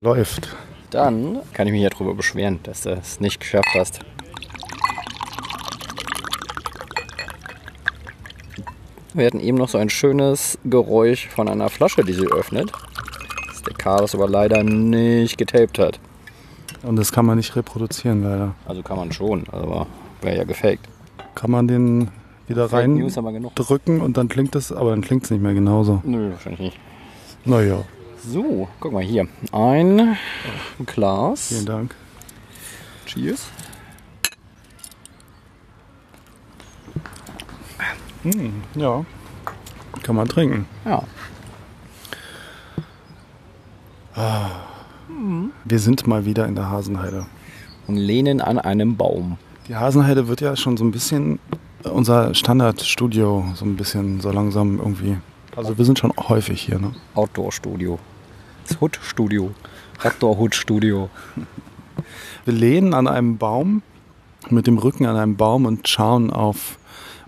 Läuft. Dann kann ich mich ja darüber beschweren, dass du es nicht geschafft hast. Wir hatten eben noch so ein schönes Geräusch von einer Flasche, die sie öffnet. Das der Carlos aber leider nicht getaped hat. Und das kann man nicht reproduzieren, leider. Also kann man schon, aber wäre ja gefaked. Kann man den wieder Fake rein drücken und dann klingt es, aber dann klingt es nicht mehr genauso. Nö, wahrscheinlich nicht. Naja, So, guck mal hier. Ein Glas. vielen Dank. Cheers. Ja, kann man trinken. Ja. Wir sind mal wieder in der Hasenheide. Und lehnen an einem Baum. Die Hasenheide wird ja schon so ein bisschen unser Standardstudio, so ein bisschen so langsam irgendwie. Also wir sind schon häufig hier, ne? Outdoor-Studio. Das Hood-Studio. Outdoor-Hood-Studio. Wir lehnen an einem Baum, mit dem Rücken an einem Baum und schauen auf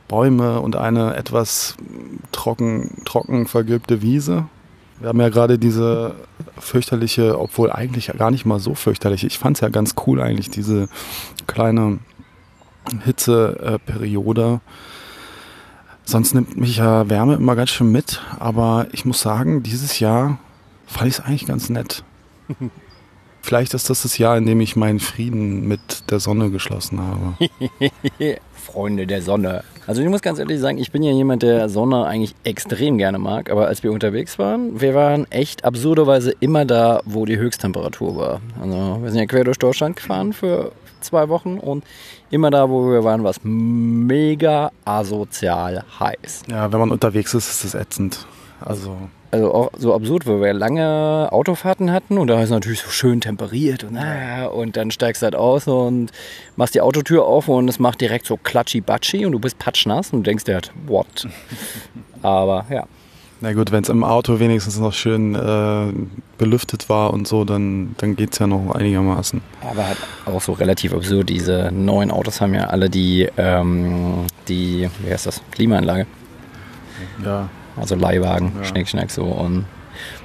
Bäume und eine etwas trocken, trocken vergilbte Wiese. Wir haben ja gerade diese fürchterliche, obwohl eigentlich gar nicht mal so fürchterlich. Ich fand es ja ganz cool eigentlich, diese kleine Hitzeperiode. Sonst nimmt mich ja Wärme immer ganz schön mit, aber ich muss sagen, dieses Jahr fand ich es eigentlich ganz nett. Vielleicht ist das das Jahr, in dem ich meinen Frieden mit der Sonne geschlossen habe. Freunde der Sonne. Also ich muss ganz ehrlich sagen, ich bin ja jemand, der Sonne eigentlich extrem gerne mag. Aber als wir unterwegs waren, wir waren echt absurderweise immer da, wo die Höchsttemperatur war. Also wir sind ja quer durch Deutschland gefahren für zwei Wochen und immer da, wo wir waren, war es mega asozial heiß. Ja, wenn man unterwegs ist, ist es ätzend. Also, Also auch so absurd, weil wir lange Autofahrten hatten und da ist natürlich so schön temperiert und, ah, und dann steigst du halt aus und machst die Autotür auf und es macht direkt so klatschi-batschi und du bist patschnass und du denkst dir halt, what? Aber ja, na gut, wenn es im Auto wenigstens noch schön äh, belüftet war und so, dann, dann geht es ja noch einigermaßen. aber halt auch so relativ absurd. Diese neuen Autos haben ja alle die, ähm, die, wie heißt das, Klimaanlage. Ja. Also Leihwagen, Ja. Schnick, Schnack so und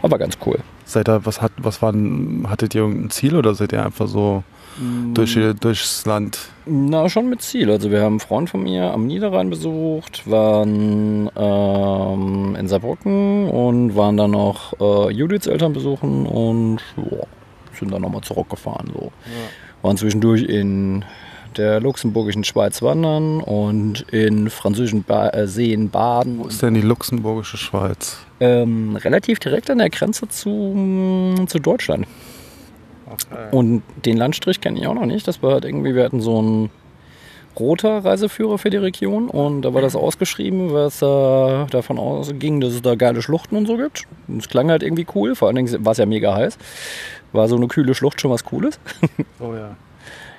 aber ganz cool. Seid ihr, was hat, was war, denn- hattet ihr irgendein Ziel oder seid ihr einfach so durch, durchs Land? Na, schon mit Ziel. Also wir haben einen Freund von mir am Niederrhein besucht, waren ähm, in Saarbrücken und waren dann noch äh, Judiths Eltern besuchen und ja, sind dann nochmal zurückgefahren. So. Waren zwischendurch in der luxemburgischen Schweiz wandern und in französischen ba äh, Seen baden. Wo ist denn die luxemburgische Schweiz? Ähm, relativ direkt an der Grenze zu, zu Deutschland. Und den Landstrich kenne ich auch noch nicht. Das war halt irgendwie, wir hatten so einen roter Reiseführer für die Region und da war das ausgeschrieben, was äh, davon ausging, dass es da geile Schluchten und so gibt. Und es klang halt irgendwie cool, vor allen Dingen war es ja mega heiß. War so eine kühle Schlucht schon was Cooles. Oh ja.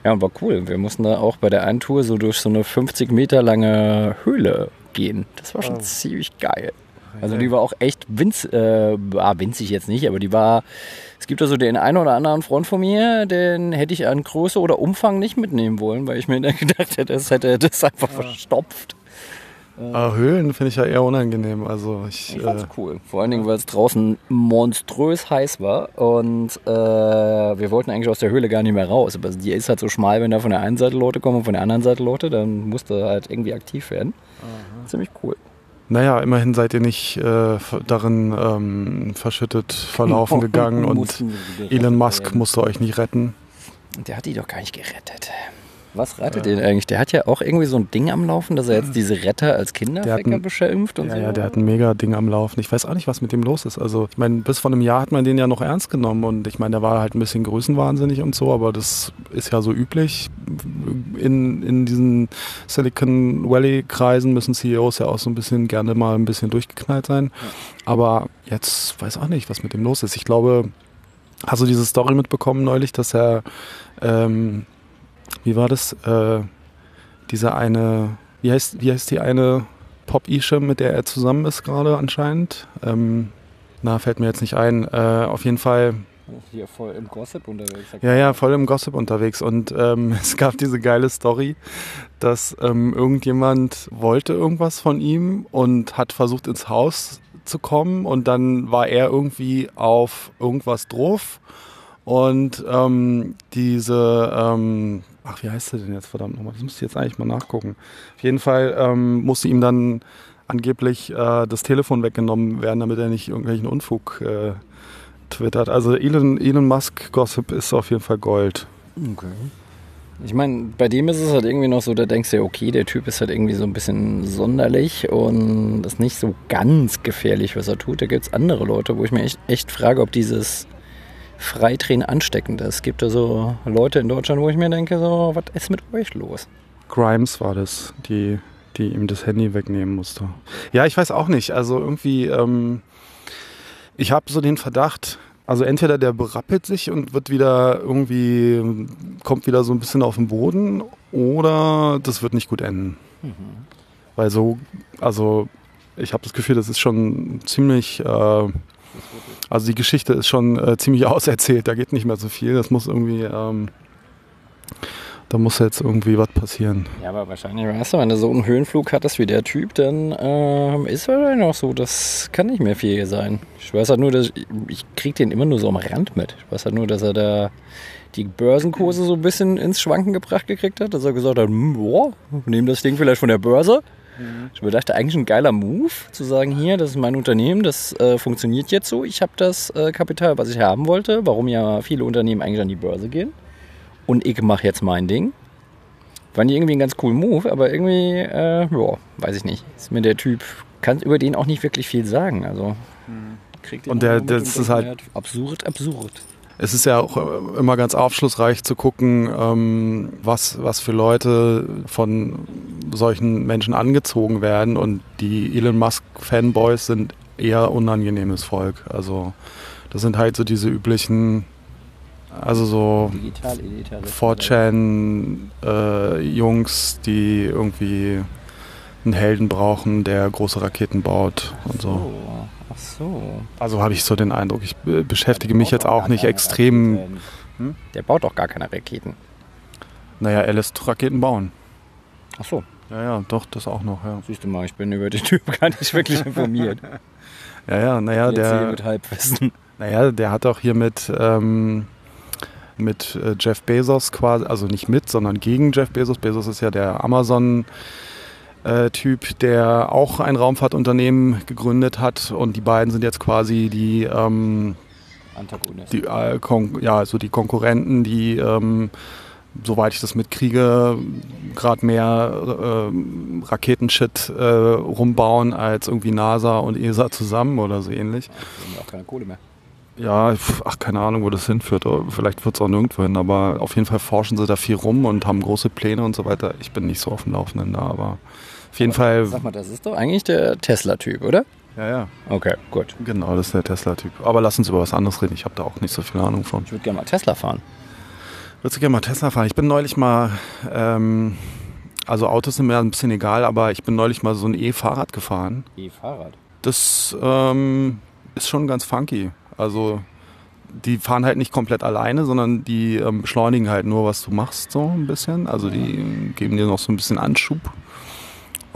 Ja, und war cool. Wir mussten da auch bei der einen Tour so durch so eine 50 Meter lange Höhle gehen. Das war schon Oh. ziemlich geil. Also die war auch echt winz, äh, ah, winzig jetzt nicht, aber die war, es gibt also den einen oder anderen Freund von mir, den hätte ich an Größe oder Umfang nicht mitnehmen wollen, weil ich mir dann gedacht hätte, das hätte das einfach verstopft. Aber Höhlen finde ich ja eher unangenehm. Also ich, Ich äh, cool. Vor allen Dingen, weil es draußen monströs heiß war und äh, wir wollten eigentlich aus der Höhle gar nicht mehr raus. Aber die ist halt so schmal, wenn da von der einen Seite Leute kommen und von der anderen Seite Leute, dann musste halt irgendwie aktiv werden. Ziemlich cool. Naja, immerhin seid ihr nicht äh, darin ähm, verschüttet verlaufen gegangen und Elon Musk musste euch nicht retten. Der hat die doch gar nicht gerettet. Was rettet den eigentlich? Der hat ja auch irgendwie so ein Ding am Laufen, dass er jetzt diese Retter als ein- beschimpft und Ja, so. ja, der hat ein mega Ding am Laufen. Ich weiß auch nicht, was mit dem los ist. Also, ich meine, bis vor einem Jahr hat man den ja noch ernst genommen und ich meine, der war halt ein bisschen größenwahnsinnig und so, aber das ist ja so üblich. In, in diesen Silicon Valley-Kreisen müssen CEOs ja auch so ein bisschen gerne mal ein bisschen durchgeknallt sein. Aber jetzt weiß auch nicht, was mit dem los ist. Ich glaube, hast du diese Story mitbekommen neulich, dass er, ähm, wie war das? Äh, diese eine, wie heißt, wie heißt die eine Pop-Ische, mit der er zusammen ist gerade anscheinend? Ähm, na, fällt mir jetzt nicht ein. Äh, auf jeden Fall, Hier voll im Gossip unterwegs. ja, ja, voll im Gossip unterwegs. Und ähm, es gab diese geile Story, dass ähm, irgendjemand wollte irgendwas von ihm und hat versucht ins Haus zu kommen und dann war er irgendwie auf irgendwas drauf Und ähm, diese, ähm, ach, wie heißt sie denn jetzt verdammt nochmal? Das müsste ich jetzt eigentlich mal nachgucken. Auf jeden Fall ähm, musste ihm dann angeblich äh, das Telefon weggenommen werden, damit er nicht irgendwelchen Unfug äh, twittert. Also Elon, Elon Musk Gossip ist auf jeden Fall Gold. Okay. Ich meine, bei dem ist es halt irgendwie noch so, da denkst du ja, okay, der Typ ist halt irgendwie so ein bisschen sonderlich und ist nicht so ganz gefährlich, was er tut. Da gibt es andere Leute, wo ich mir echt, echt frage, ob dieses Freitraining ansteckend ist. Es gibt da so Leute in Deutschland, wo ich mir denke, so, was ist mit euch los? Grimes war das, die, die ihm das Handy wegnehmen musste. Ja, ich weiß auch nicht. Also irgendwie, ähm, ich habe so den Verdacht, also entweder der berappelt sich und wird wieder irgendwie, kommt wieder so ein bisschen auf den Boden oder das wird nicht gut enden. Mhm. Weil so, also ich habe das Gefühl, das ist schon ziemlich, äh, also die Geschichte ist schon äh, ziemlich auserzählt, da geht nicht mehr so viel. Das muss irgendwie, ähm, da muss jetzt irgendwie was passieren. Ja, aber wahrscheinlich, weißt du, wenn du so einen Höhenflug hattest wie der Typ, dann äh, ist wahrscheinlich auch so, das kann nicht mehr viel sein. Ich weiß halt nur, dass ich, ich krieg den immer nur so am Rand mit. Ich weiß halt nur, dass er da die Börsenkurse so ein bisschen ins Schwanken gebracht gekriegt hat, dass er gesagt hat, hm, boah, nehmen das Ding vielleicht von der Börse. Mhm. Ich mir dachte, eigentlich ein geiler Move, zu sagen, hier, das ist mein Unternehmen, das äh, funktioniert jetzt so. Ich habe das äh, Kapital, was ich haben wollte, warum ja viele Unternehmen eigentlich an die Börse gehen und ich mache jetzt mein Ding. Fand ich irgendwie ein ganz coolen Move, aber irgendwie, äh, ja, weiß ich nicht. Ist mir der Typ, kann über den auch nicht wirklich viel sagen. Also, kriegt Und der, das ist halt absurd, absurd. Es ist ja auch äh, immer ganz aufschlussreich zu gucken, ähm, was, was für Leute von solchen Menschen angezogen werden. Und die Elon Musk-Fanboys sind eher unangenehmes Volk. Also das sind halt so diese üblichen also so 4chan-Jungs, äh, die irgendwie einen Helden brauchen, der große Raketen baut und so. Ach so. Also habe ich so den Eindruck, ich beschäftige mich jetzt auch nicht extrem. Hm? Der baut doch gar keine Raketen. Naja, er lässt Raketen bauen. Ach so. Ja, ja, doch, das auch noch, ja. Siehst du mal, ich bin über den Typ gar nicht wirklich informiert. ja, ja, naja, der. Mit Halbwissen. Naja, der hat auch hier mit. Ähm, mit äh, Jeff Bezos quasi, also nicht mit, sondern gegen Jeff Bezos. Bezos ist ja der Amazon. Äh, typ, der auch ein Raumfahrtunternehmen gegründet hat und die beiden sind jetzt quasi die, ähm, die äh, ja, also die Konkurrenten, die ähm, soweit ich das mitkriege, gerade mehr äh, Raketenshit äh, rumbauen als irgendwie NASA und ESA zusammen oder so ähnlich. Ja, auch keine Kohle mehr. Ja, ach, keine Ahnung, wo das hinführt. Vielleicht wird es auch nirgendwo hin, aber auf jeden Fall forschen sie da viel rum und haben große Pläne und so weiter. Ich bin nicht so auf dem Laufenden da, aber auf jeden Fall. Sag mal, das ist doch eigentlich der Tesla-Typ, oder? Ja, ja. Okay, gut. Genau, das ist der Tesla-Typ. Aber lass uns über was anderes reden. Ich habe da auch nicht so viel Ahnung von. Ich würde gerne mal Tesla fahren. Würdest du gerne mal Tesla fahren? Ich bin neulich mal, ähm, also Autos sind mir ein bisschen egal, aber ich bin neulich mal so ein E-Fahrrad gefahren. E-Fahrrad? Das ähm, ist schon ganz funky. Also die fahren halt nicht komplett alleine, sondern die ähm, beschleunigen halt nur, was du machst, so ein bisschen. Also die geben dir noch so ein bisschen Anschub.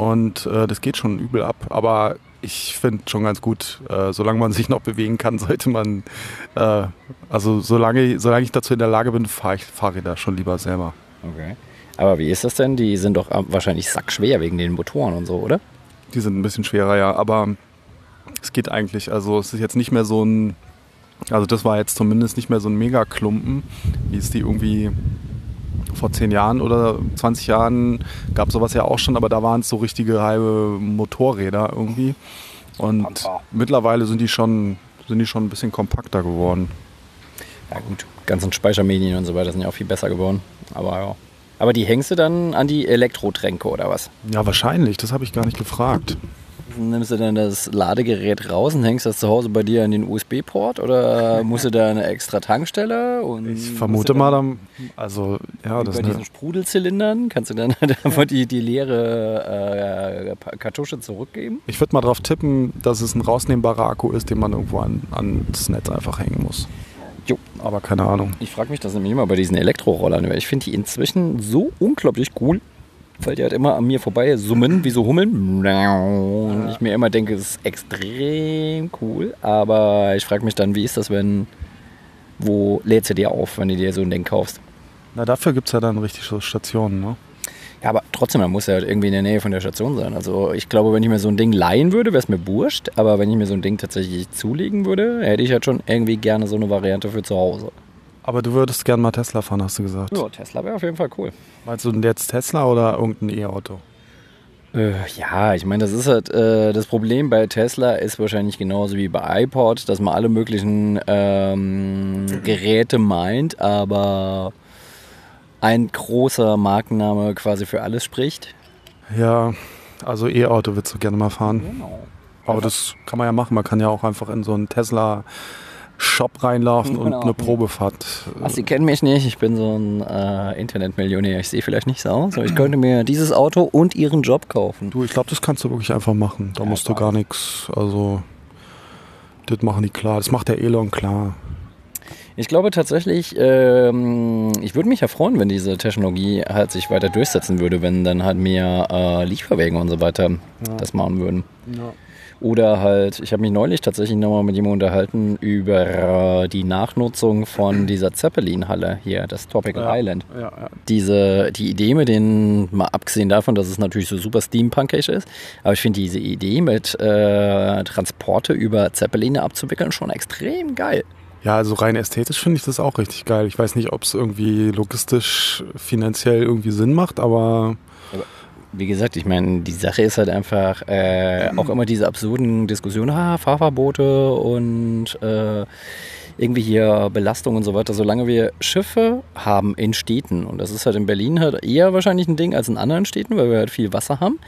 Und äh, das geht schon übel ab. Aber ich finde schon ganz gut, äh, solange man sich noch bewegen kann, sollte man, äh, also solange, solange ich dazu in der Lage bin, fahre ich Fahrräder schon lieber selber. Okay. Aber wie ist das denn? Die sind doch äh, wahrscheinlich sackschwer wegen den Motoren und so, oder? Die sind ein bisschen schwerer, ja. Aber es geht eigentlich. Also es ist jetzt nicht mehr so ein also das war jetzt zumindest nicht mehr so ein Megaklumpen, wie es die irgendwie vor zehn Jahren oder 20 Jahren gab sowas ja auch schon, aber da waren es so richtige halbe Motorräder irgendwie. Und Pampa. mittlerweile sind die schon sind die schon ein bisschen kompakter geworden. Ja gut, ganzen Speichermedien und so weiter sind ja auch viel besser geworden. Aber ja. Aber die hängst du dann an die Elektrotränke oder was? Ja, wahrscheinlich. Das habe ich gar nicht gefragt. Nimmst du dann das Ladegerät raus und hängst das zu Hause bei dir an den USB-Port oder musst du da eine extra Tankstelle? ich vermute mal, dann, also ja, das bei diesen Sprudelzylindern kannst du dann einfach die, die leere äh, Kartusche zurückgeben? Ich würde mal darauf tippen, dass es ein rausnehmbarer Akku ist, den man irgendwo an, ans Netz einfach hängen muss. Jo. Aber keine Ahnung. Ich frage mich das nämlich immer bei diesen Elektrorollern. Ich finde die inzwischen so unglaublich cool weil die halt immer an mir vorbei summen, wie so Hummeln. Und ich mir immer denke, es ist extrem cool. Aber ich frage mich dann, wie ist das, wenn wo lädst du dir auf, wenn du dir so ein Ding kaufst? Na, dafür gibt es ja dann richtig so Stationen, ne? Ja, aber trotzdem, man muss ja halt irgendwie in der Nähe von der Station sein. Also ich glaube, wenn ich mir so ein Ding leihen würde, wäre es mir wurscht. Aber wenn ich mir so ein Ding tatsächlich zulegen würde, hätte ich halt schon irgendwie gerne so eine Variante für zu Hause. Aber du würdest gerne mal Tesla fahren, hast du gesagt. Ja, Tesla wäre auf jeden Fall cool. Meinst du denn jetzt Tesla oder irgendein E-Auto? Äh, ja, ich meine, das ist halt äh, das Problem bei Tesla ist wahrscheinlich genauso wie bei iPod, dass man alle möglichen ähm, Geräte meint, aber ein großer Markenname quasi für alles spricht. Ja, also E-Auto würdest du gerne mal fahren. Genau. Aber das kann man ja machen. Man kann ja auch einfach in so einen Tesla Shop reinlaufen genau. und eine Probefahrt. Ach, Sie kennen mich nicht. Ich bin so ein äh, Internetmillionär. Ich sehe vielleicht nicht so aus, aber ich könnte mir dieses Auto und Ihren Job kaufen. Du, ich glaube, das kannst du wirklich einfach machen. Da ja, musst du gar nichts. Also, das machen die klar. Das macht der Elon klar. Ich glaube tatsächlich, ähm, ich würde mich ja freuen, wenn diese Technologie halt sich weiter durchsetzen würde, wenn dann halt mehr äh, Lieferwegen und so weiter ja. das machen würden. Ja. Oder halt, ich habe mich neulich tatsächlich nochmal mit jemandem unterhalten über die Nachnutzung von dieser Zeppelin-Halle hier, das Tropical ja, Island. Ja, ja. Diese, die Idee mit den, mal abgesehen davon, dass es natürlich so super steampunkig ist, aber ich finde diese Idee mit äh, Transporte über Zeppeline abzuwickeln schon extrem geil. Ja, also rein ästhetisch finde ich das auch richtig geil. Ich weiß nicht, ob es irgendwie logistisch, finanziell irgendwie Sinn macht, aber wie gesagt, ich meine, die Sache ist halt einfach äh, auch immer diese absurden Diskussionen, ah, Fahrverbote und äh, irgendwie hier Belastung und so weiter. Solange wir Schiffe haben in Städten, und das ist halt in Berlin halt eher wahrscheinlich ein Ding als in anderen Städten, weil wir halt viel Wasser haben,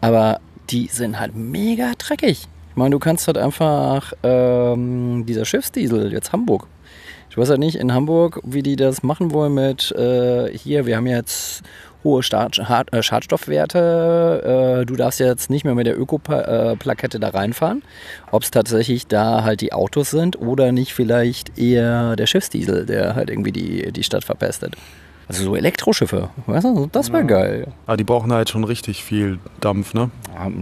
aber die sind halt mega dreckig. Ich meine, du kannst halt einfach ähm, dieser Schiffsdiesel, jetzt Hamburg. Ich weiß halt nicht in Hamburg, wie die das machen wollen mit äh, hier, wir haben jetzt hohe äh, Schadstoffwerte. Äh, du darfst jetzt nicht mehr mit der Öko-Plakette da reinfahren. Ob es tatsächlich da halt die Autos sind oder nicht vielleicht eher der Schiffsdiesel, der halt irgendwie die, die Stadt verpestet. Also so Elektroschiffe, weißt du, das wäre ja. geil. Aber ah, die brauchen halt schon richtig viel Dampf, ne?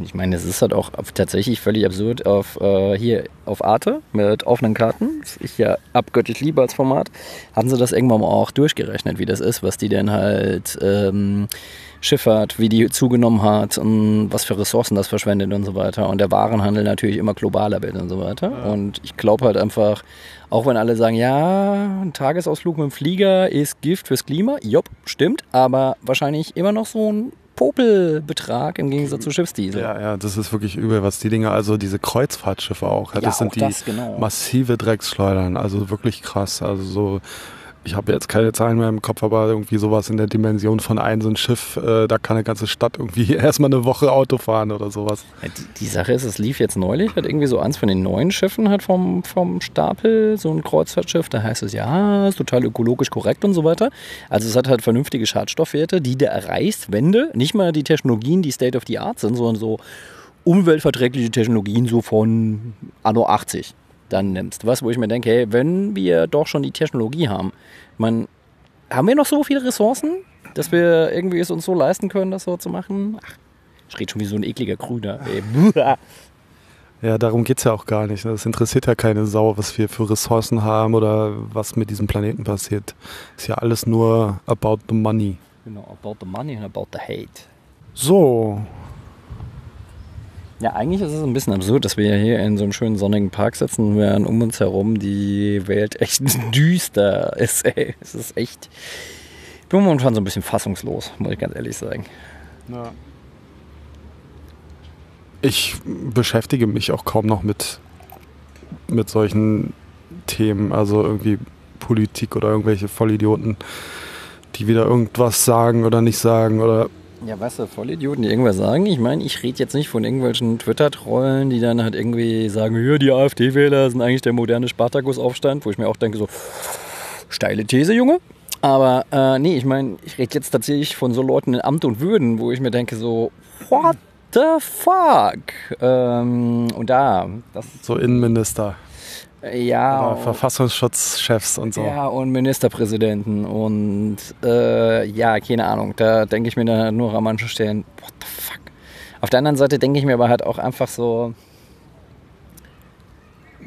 Ich meine, es ist halt auch tatsächlich völlig absurd auf äh, hier auf Arte mit offenen Karten, das ich ja abgöttlich liebe als Format, haben sie das irgendwann mal auch durchgerechnet, wie das ist, was die denn halt ähm, Schifffahrt, wie die zugenommen hat und was für Ressourcen das verschwendet und so weiter. Und der Warenhandel natürlich immer globaler wird und so weiter. Ja. Und ich glaube halt einfach, auch wenn alle sagen, ja, ein Tagesausflug mit dem Flieger ist Gift fürs Klima, jopp, stimmt, aber wahrscheinlich immer noch so ein Popelbetrag im Gegensatz zu Schiffsdiesel. Ja, ja, das ist wirklich übel, was die Dinge, also diese Kreuzfahrtschiffe auch, ja, das ja, sind die das, genau. massive Drecksschleudern, also wirklich krass, also so ich habe jetzt keine Zahlen mehr im Kopf, aber irgendwie sowas in der Dimension von ein so ein Schiff, äh, da kann eine ganze Stadt irgendwie erstmal eine Woche Auto fahren oder sowas. Ja, die, die, Sache ist, es lief jetzt neulich, hat irgendwie so eins von den neuen Schiffen halt vom, vom Stapel, so ein Kreuzfahrtschiff, da heißt es, ja, ist total ökologisch korrekt und so weiter. Also es hat halt vernünftige Schadstoffwerte, die du erreichst, wenn du nicht mal die Technologien, die State of the Art sind, sondern so umweltverträgliche Technologien so von Anno 80 dann nimmst. Was, wo ich mir denke, hey, wenn wir doch schon die Technologie haben, man, haben wir noch so viele Ressourcen, dass wir irgendwie es uns so leisten können, das so zu machen? Ach, ich rede schon wie so ein ekliger Grüner. Ja, darum geht es ja auch gar nicht. Das interessiert ja keine Sau, was wir für Ressourcen haben oder was mit diesem Planeten passiert. Ist ja alles nur about the money. Genau, about the money and about the hate. So, ja, eigentlich ist es ein bisschen absurd, dass wir hier in so einem schönen sonnigen Park sitzen, während um uns herum die Welt echt düster ist. Ey. Es ist echt. Ich bin momentan so ein bisschen fassungslos, muss ich ganz ehrlich sagen. Ja. Ich beschäftige mich auch kaum noch mit, mit solchen Themen, also irgendwie Politik oder irgendwelche Vollidioten, die wieder irgendwas sagen oder nicht sagen oder ja, weißt du, Vollidioten, die irgendwas sagen. Ich meine, ich rede jetzt nicht von irgendwelchen Twitter-Trollen, die dann halt irgendwie sagen, ja, die AfD-Wähler sind eigentlich der moderne Spartakus-Aufstand, wo ich mir auch denke, so, steile These, Junge. Aber äh, nee, ich meine, ich rede jetzt tatsächlich von so Leuten in Amt und Würden, wo ich mir denke, so, what the fuck? Ähm, und da, das. So Innenminister. Ja. Verfassungsschutzchefs und so. Ja, und Ministerpräsidenten und äh, ja, keine Ahnung. Da denke ich mir dann nur an manchen Stellen, what the fuck. Auf der anderen Seite denke ich mir aber halt auch einfach so,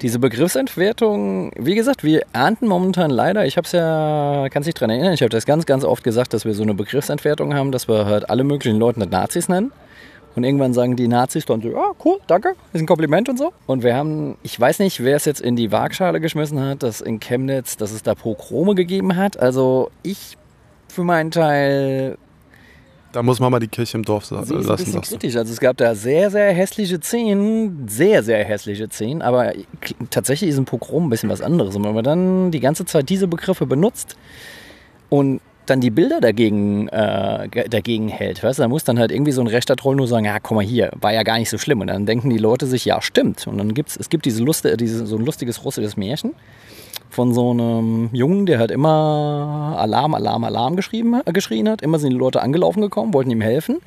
diese Begriffsentwertung, wie gesagt, wir ernten momentan leider, ich habe es ja, kann sich dran erinnern, ich habe das ganz, ganz oft gesagt, dass wir so eine Begriffsentwertung haben, dass wir halt alle möglichen Leute Nazis nennen. Und irgendwann sagen die Nazis dann so, ja, cool, danke, ist ein Kompliment und so. Und wir haben, ich weiß nicht, wer es jetzt in die Waagschale geschmissen hat, dass in Chemnitz, dass es da Pogrome gegeben hat. Also ich für meinen Teil da muss man mal die Kirche im Dorf lassen. Das ist ein bisschen kritisch. Also es gab da sehr, sehr hässliche Szenen, sehr, sehr hässliche Szenen, aber tatsächlich ist ein Pogrom ein bisschen was anderes. Und wenn man dann die ganze Zeit diese Begriffe benutzt und dann die Bilder dagegen, äh, dagegen hält, weißt da muss dann halt irgendwie so ein rechter Troll nur sagen, ja, komm mal hier, war ja gar nicht so schlimm. Und dann denken die Leute sich, ja, stimmt. Und dann gibt es, gibt diese Lust, diese, so ein lustiges russisches Märchen von so einem Jungen, der halt immer Alarm, Alarm, Alarm geschrieben, äh, geschrien hat. Immer sind die Leute angelaufen gekommen, wollten ihm helfen.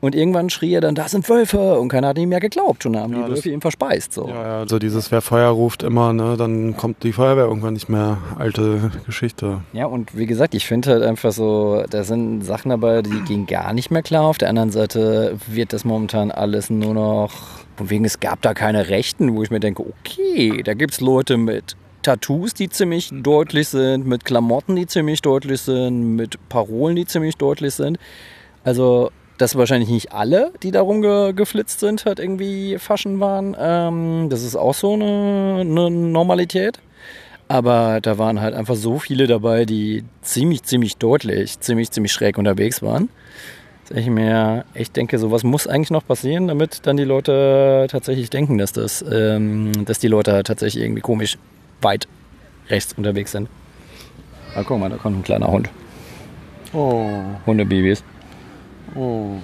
Und irgendwann schrie er dann, da sind Wölfe und keiner hat ihm mehr geglaubt. Und dann haben ja, die Wölfe ihn verspeist. So. Ja, ja, also dieses, wer Feuer ruft immer, ne, dann kommt die Feuerwehr irgendwann nicht mehr. Alte Geschichte. Ja, und wie gesagt, ich finde halt einfach so, da sind Sachen dabei, die gehen gar nicht mehr klar. Auf der anderen Seite wird das momentan alles nur noch, von wegen es gab da keine Rechten, wo ich mir denke, okay, da gibt es Leute mit Tattoos, die ziemlich deutlich sind, mit Klamotten, die ziemlich deutlich sind, mit Parolen, die ziemlich deutlich sind. Also dass wahrscheinlich nicht alle, die darum ge geflitzt sind, halt irgendwie Faschen waren. Ähm, das ist auch so eine, eine, Normalität. Aber da waren halt einfach so viele dabei, die ziemlich, ziemlich deutlich, ziemlich, ziemlich schräg unterwegs waren. Dass ich mir echt denke, sowas muss eigentlich noch passieren, damit dann die Leute tatsächlich denken, dass das, ähm, dass die Leute tatsächlich irgendwie komisch weit rechts unterwegs sind. Ah, guck mal, da kommt ein kleiner Hund. Oh. Hundebabys. Oh.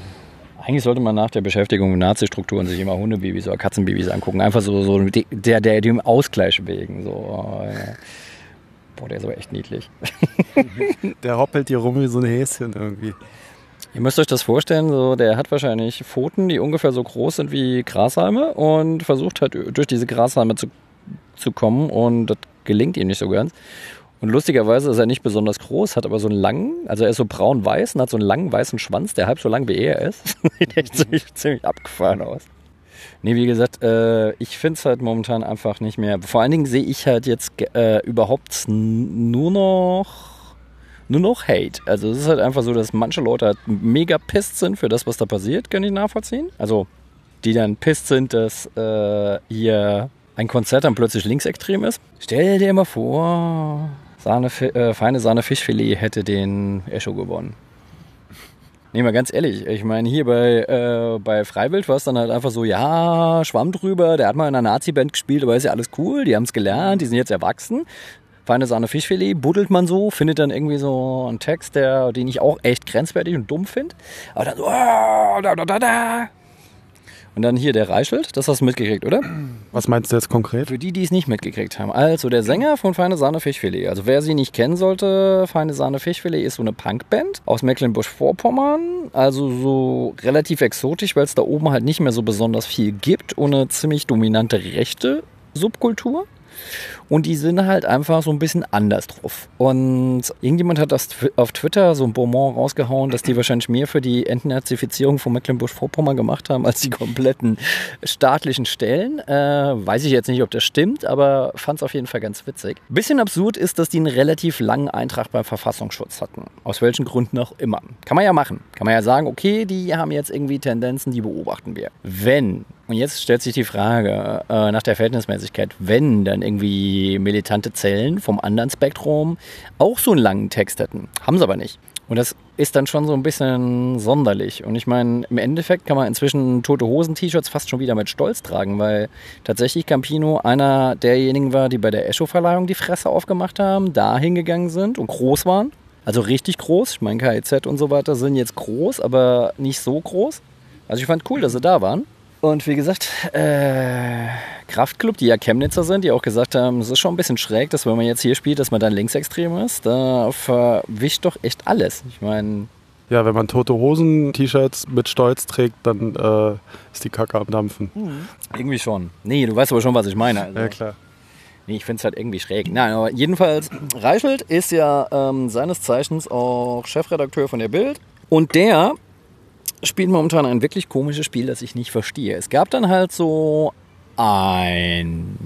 Eigentlich sollte man nach der Beschäftigung mit Nazi-Strukturen sich immer Hundebabys oder Katzenbabys angucken. Einfach so, so der, der dem Ausgleich wegen. So, ja. Boah, der ist aber echt niedlich. der hoppelt hier rum wie so ein Häschen irgendwie. Ihr müsst euch das vorstellen, so, der hat wahrscheinlich Pfoten, die ungefähr so groß sind wie Grashalme und versucht halt durch diese Grashalme zu, zu kommen und das gelingt ihm nicht so ganz. Und lustigerweise ist er nicht besonders groß, hat aber so einen langen, also er ist so braun-weiß und hat so einen langen weißen Schwanz, der halb so lang wie er ist. Sieht echt ziemlich, ziemlich abgefahren aus. Nee, wie gesagt, äh, ich finde es halt momentan einfach nicht mehr. Vor allen Dingen sehe ich halt jetzt äh, überhaupt nur noch nur noch Hate. Also es ist halt einfach so, dass manche Leute halt mega pisst sind für das, was da passiert, kann ich nachvollziehen. Also die dann pisst sind, dass äh, hier ein Konzert dann plötzlich linksextrem ist. Stell dir mal vor, Sahne, äh, feine Sahne Fischfilet hätte den Echo gewonnen. Nee, mal ganz ehrlich, ich meine, hier bei, äh, bei Freiwild war es dann halt einfach so, ja, Schwamm drüber, der hat mal in einer Nazi-Band gespielt, aber ist ja alles cool, die haben es gelernt, die sind jetzt erwachsen. Feine Sahne Fischfilet, buddelt man so, findet dann irgendwie so einen Text, der, den ich auch echt grenzwertig und dumm finde. Aber dann so, oh, da, da, da, da. Und dann hier der Reichelt, das hast du mitgekriegt, oder? Was meinst du jetzt konkret? Für die, die es nicht mitgekriegt haben. Also der Sänger von Feine Sahne Fischfilet. Also wer sie nicht kennen sollte, Feine Sahne Fischfilet ist so eine Punkband aus Mecklenburg-Vorpommern. Also so relativ exotisch, weil es da oben halt nicht mehr so besonders viel gibt eine ziemlich dominante rechte Subkultur. Und die sind halt einfach so ein bisschen anders drauf. Und irgendjemand hat das auf Twitter so ein Bonbon rausgehauen, dass die wahrscheinlich mehr für die Entnazifizierung von Mecklenburg-Vorpommern gemacht haben als die kompletten staatlichen Stellen. Äh, weiß ich jetzt nicht, ob das stimmt, aber fand es auf jeden Fall ganz witzig. Bisschen absurd ist, dass die einen relativ langen Eintrag beim Verfassungsschutz hatten. Aus welchen Gründen auch immer. Kann man ja machen. Kann man ja sagen, okay, die haben jetzt irgendwie Tendenzen, die beobachten wir. Wenn und jetzt stellt sich die Frage äh, nach der Verhältnismäßigkeit, wenn dann irgendwie militante Zellen vom anderen Spektrum auch so einen langen Text hätten. Haben sie aber nicht. Und das ist dann schon so ein bisschen sonderlich. Und ich meine, im Endeffekt kann man inzwischen tote Hosen-T-Shirts fast schon wieder mit Stolz tragen, weil tatsächlich Campino einer derjenigen war, die bei der Echo-Verleihung die Fresse aufgemacht haben, da hingegangen sind und groß waren. Also richtig groß. Ich meine, KIZ und so weiter sind jetzt groß, aber nicht so groß. Also ich fand cool, dass sie da waren. Und wie gesagt, äh, Kraftclub, die ja Chemnitzer sind, die auch gesagt haben, es ist schon ein bisschen schräg, dass wenn man jetzt hier spielt, dass man dann linksextrem ist. Da verwischt doch echt alles. Ich meine. Ja, wenn man tote Hosen-T-Shirts mit Stolz trägt, dann äh, ist die Kacke am Dampfen. Mhm. Irgendwie schon. Nee, du weißt aber schon, was ich meine. Also. Ja, klar. Nee, ich finde es halt irgendwie schräg. Nein, aber jedenfalls, Reichelt ist ja ähm, seines Zeichens auch Chefredakteur von der Bild. Und der spielt momentan ein wirklich komisches Spiel, das ich nicht verstehe. Es gab dann halt so ein.